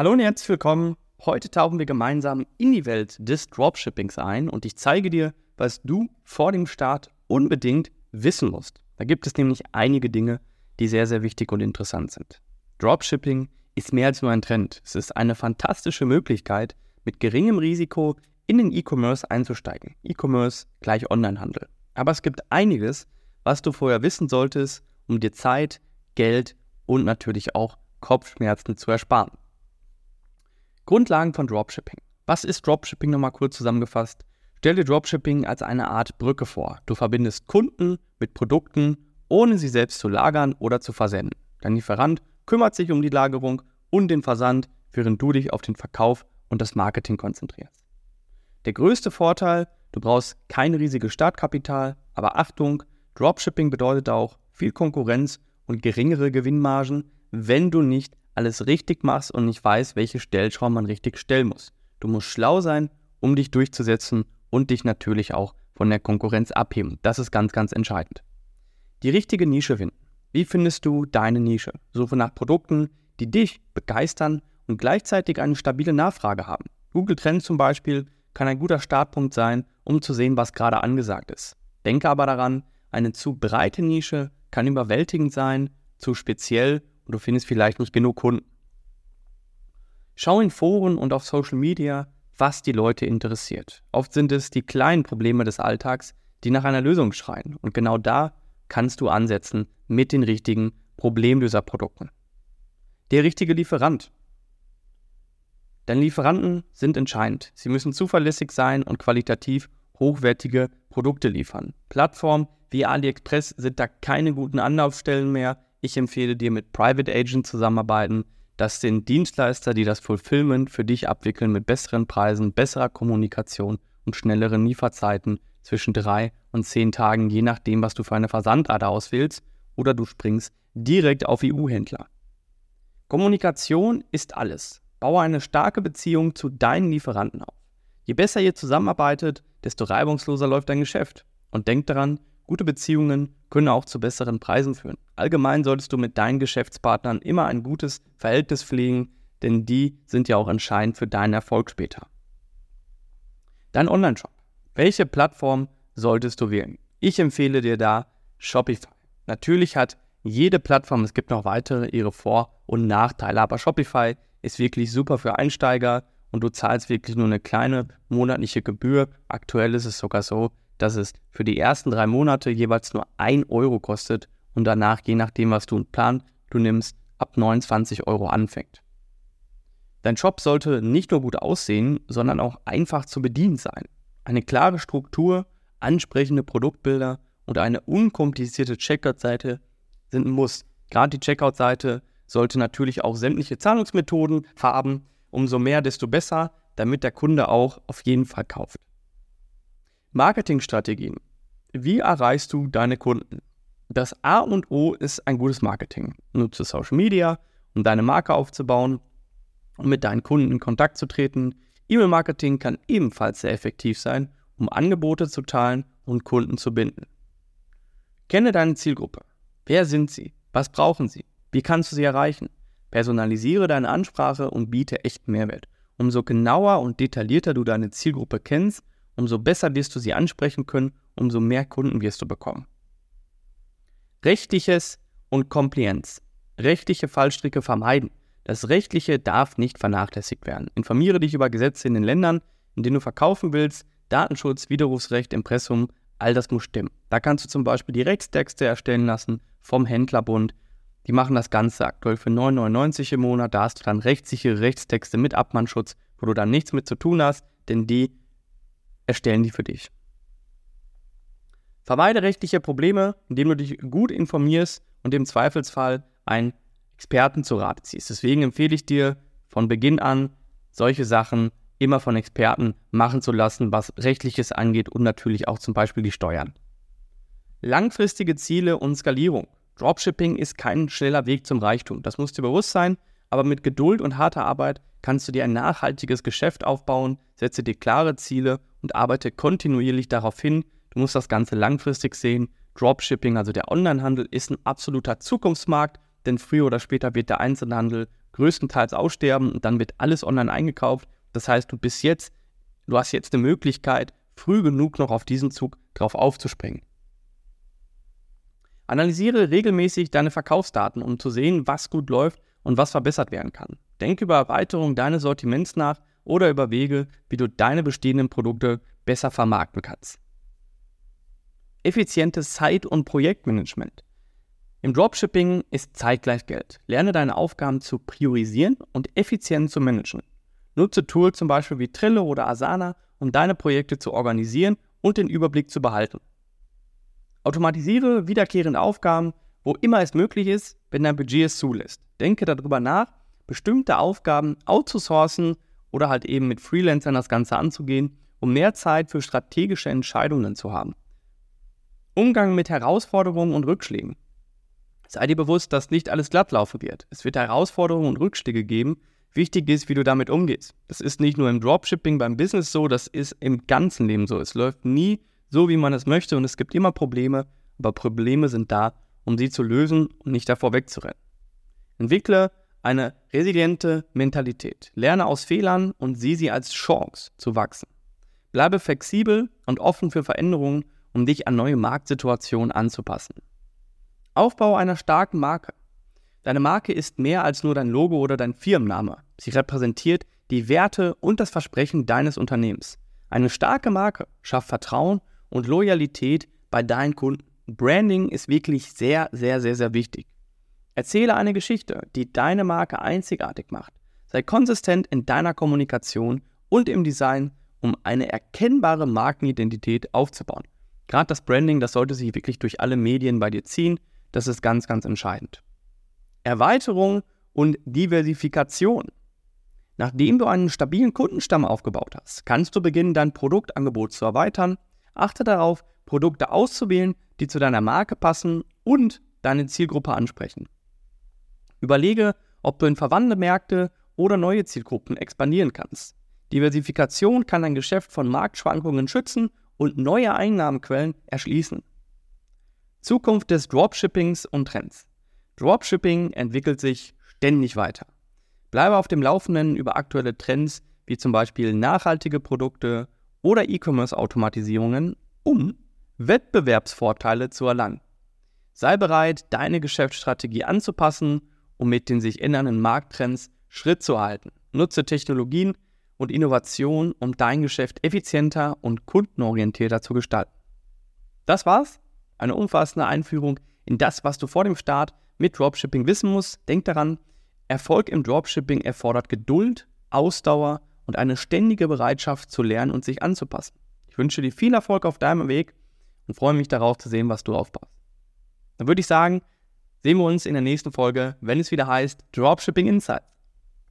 Hallo und herzlich willkommen. Heute tauchen wir gemeinsam in die Welt des Dropshippings ein und ich zeige dir, was du vor dem Start unbedingt wissen musst. Da gibt es nämlich einige Dinge, die sehr, sehr wichtig und interessant sind. Dropshipping ist mehr als nur ein Trend. Es ist eine fantastische Möglichkeit, mit geringem Risiko in den E-Commerce einzusteigen. E-Commerce gleich Onlinehandel. Aber es gibt einiges, was du vorher wissen solltest, um dir Zeit, Geld und natürlich auch Kopfschmerzen zu ersparen. Grundlagen von Dropshipping. Was ist Dropshipping nochmal kurz zusammengefasst? Stell dir Dropshipping als eine Art Brücke vor. Du verbindest Kunden mit Produkten, ohne sie selbst zu lagern oder zu versenden. Dein Lieferant kümmert sich um die Lagerung und den Versand, während du dich auf den Verkauf und das Marketing konzentrierst. Der größte Vorteil, du brauchst kein riesiges Startkapital, aber Achtung, Dropshipping bedeutet auch viel Konkurrenz und geringere Gewinnmargen, wenn du nicht alles richtig machst und nicht weißt, welche Stellschrauben man richtig stellen muss. Du musst schlau sein, um dich durchzusetzen und dich natürlich auch von der Konkurrenz abheben. Das ist ganz, ganz entscheidend. Die richtige Nische finden. Wie findest du deine Nische? Suche nach Produkten, die dich begeistern und gleichzeitig eine stabile Nachfrage haben. Google Trends zum Beispiel kann ein guter Startpunkt sein, um zu sehen, was gerade angesagt ist. Denke aber daran, eine zu breite Nische kann überwältigend sein, zu speziell und du findest vielleicht nicht genug Kunden. Schau in Foren und auf Social Media, was die Leute interessiert. Oft sind es die kleinen Probleme des Alltags, die nach einer Lösung schreien. Und genau da kannst du ansetzen mit den richtigen Problemlöserprodukten. Der richtige Lieferant. Deine Lieferanten sind entscheidend. Sie müssen zuverlässig sein und qualitativ hochwertige Produkte liefern. Plattformen wie AliExpress sind da keine guten Anlaufstellen mehr. Ich empfehle dir mit Private Agent zusammenarbeiten. Das sind Dienstleister, die das Fulfillment für dich abwickeln mit besseren Preisen, besserer Kommunikation und schnelleren Lieferzeiten zwischen drei und zehn Tagen, je nachdem, was du für eine Versandart auswählst, oder du springst direkt auf EU-Händler. Kommunikation ist alles. Baue eine starke Beziehung zu deinen Lieferanten auf. Je besser ihr zusammenarbeitet, desto reibungsloser läuft dein Geschäft. Und denk daran, Gute Beziehungen können auch zu besseren Preisen führen. Allgemein solltest du mit deinen Geschäftspartnern immer ein gutes Verhältnis pflegen, denn die sind ja auch entscheidend für deinen Erfolg später. Dein Online-Shop. Welche Plattform solltest du wählen? Ich empfehle dir da Shopify. Natürlich hat jede Plattform, es gibt noch weitere, ihre Vor- und Nachteile, aber Shopify ist wirklich super für Einsteiger und du zahlst wirklich nur eine kleine monatliche Gebühr. Aktuell ist es sogar so, dass es für die ersten drei Monate jeweils nur 1 Euro kostet und danach, je nachdem, was du Plan du nimmst, ab 29 Euro anfängt. Dein Shop sollte nicht nur gut aussehen, sondern auch einfach zu bedienen sein. Eine klare Struktur, ansprechende Produktbilder und eine unkomplizierte Checkout-Seite sind ein Muss. Gerade die Checkout-Seite sollte natürlich auch sämtliche Zahlungsmethoden haben. Umso mehr, desto besser, damit der Kunde auch auf jeden Fall kauft. Marketingstrategien. Wie erreichst du deine Kunden? Das A und O ist ein gutes Marketing. Nutze Social Media, um deine Marke aufzubauen und mit deinen Kunden in Kontakt zu treten. E-Mail-Marketing kann ebenfalls sehr effektiv sein, um Angebote zu teilen und Kunden zu binden. Kenne deine Zielgruppe. Wer sind sie? Was brauchen sie? Wie kannst du sie erreichen? Personalisiere deine Ansprache und biete echten Mehrwert. Umso genauer und detaillierter du deine Zielgruppe kennst, umso besser wirst du sie ansprechen können, umso mehr Kunden wirst du bekommen. Rechtliches und Compliance. Rechtliche Fallstricke vermeiden. Das Rechtliche darf nicht vernachlässigt werden. Informiere dich über Gesetze in den Ländern, in denen du verkaufen willst, Datenschutz, Widerrufsrecht, Impressum, all das muss stimmen. Da kannst du zum Beispiel die Rechtstexte erstellen lassen vom Händlerbund. Die machen das Ganze aktuell für 9,99 im Monat. Da hast du dann rechtssichere Rechtstexte mit Abmannschutz, wo du dann nichts mit zu tun hast, denn die erstellen die für dich. Vermeide rechtliche Probleme, indem du dich gut informierst und im Zweifelsfall einen Experten zu Rate ziehst. Deswegen empfehle ich dir von Beginn an, solche Sachen immer von Experten machen zu lassen, was rechtliches angeht und natürlich auch zum Beispiel die Steuern. Langfristige Ziele und Skalierung. Dropshipping ist kein schneller Weg zum Reichtum. Das muss dir bewusst sein, aber mit Geduld und harter Arbeit kannst du dir ein nachhaltiges Geschäft aufbauen, setze dir klare Ziele und arbeite kontinuierlich darauf hin. Du musst das Ganze langfristig sehen. Dropshipping, also der Onlinehandel, ist ein absoluter Zukunftsmarkt, denn früher oder später wird der Einzelhandel größtenteils aussterben und dann wird alles online eingekauft. Das heißt, du bist jetzt, du hast jetzt eine Möglichkeit, früh genug noch auf diesen Zug drauf aufzuspringen. Analysiere regelmäßig deine Verkaufsdaten, um zu sehen, was gut läuft und was verbessert werden kann. Denke über Erweiterung deines Sortiments nach oder über Wege, wie du deine bestehenden Produkte besser vermarkten kannst. Effizientes Zeit- und Projektmanagement. Im Dropshipping ist Zeit gleich Geld. Lerne deine Aufgaben zu priorisieren und effizient zu managen. Nutze Tools zum Beispiel wie Trello oder Asana, um deine Projekte zu organisieren und den Überblick zu behalten. Automatisiere wiederkehrende Aufgaben, wo immer es möglich ist, wenn dein Budget es zulässt. Denke darüber nach, bestimmte Aufgaben outzusourcen oder halt eben mit Freelancern das Ganze anzugehen, um mehr Zeit für strategische Entscheidungen zu haben. Umgang mit Herausforderungen und Rückschlägen. Sei dir bewusst, dass nicht alles glatt laufen wird. Es wird Herausforderungen und Rückschläge geben. Wichtig ist, wie du damit umgehst. Das ist nicht nur im Dropshipping, beim Business so, das ist im ganzen Leben so. Es läuft nie so, wie man es möchte und es gibt immer Probleme, aber Probleme sind da, um sie zu lösen und nicht davor wegzurennen. Entwickle eine resiliente Mentalität. Lerne aus Fehlern und sieh sie als Chance zu wachsen. Bleibe flexibel und offen für Veränderungen, um dich an neue Marktsituationen anzupassen. Aufbau einer starken Marke. Deine Marke ist mehr als nur dein Logo oder dein Firmenname. Sie repräsentiert die Werte und das Versprechen deines Unternehmens. Eine starke Marke schafft Vertrauen und Loyalität bei deinen Kunden. Branding ist wirklich sehr, sehr, sehr, sehr wichtig. Erzähle eine Geschichte, die deine Marke einzigartig macht. Sei konsistent in deiner Kommunikation und im Design, um eine erkennbare Markenidentität aufzubauen. Gerade das Branding, das sollte sich wirklich durch alle Medien bei dir ziehen. Das ist ganz, ganz entscheidend. Erweiterung und Diversifikation. Nachdem du einen stabilen Kundenstamm aufgebaut hast, kannst du beginnen, dein Produktangebot zu erweitern. Achte darauf, Produkte auszuwählen, die zu deiner Marke passen und deine Zielgruppe ansprechen. Überlege, ob du in verwandte Märkte oder neue Zielgruppen expandieren kannst. Diversifikation kann dein Geschäft von Marktschwankungen schützen und neue Einnahmenquellen erschließen. Zukunft des Dropshippings und Trends. Dropshipping entwickelt sich ständig weiter. Bleibe auf dem Laufenden über aktuelle Trends wie zum Beispiel nachhaltige Produkte oder E-Commerce-Automatisierungen, um Wettbewerbsvorteile zu erlangen. Sei bereit, deine Geschäftsstrategie anzupassen, um mit den sich ändernden Markttrends Schritt zu halten. Nutze Technologien und Innovationen, um dein Geschäft effizienter und kundenorientierter zu gestalten. Das war's eine umfassende Einführung in das, was du vor dem Start mit Dropshipping wissen musst. Denk daran, Erfolg im Dropshipping erfordert Geduld, Ausdauer und eine ständige Bereitschaft zu lernen und sich anzupassen. Ich wünsche dir viel Erfolg auf deinem Weg und freue mich darauf zu sehen, was du aufbaust. Dann würde ich sagen, sehen wir uns in der nächsten Folge, wenn es wieder heißt Dropshipping Insights.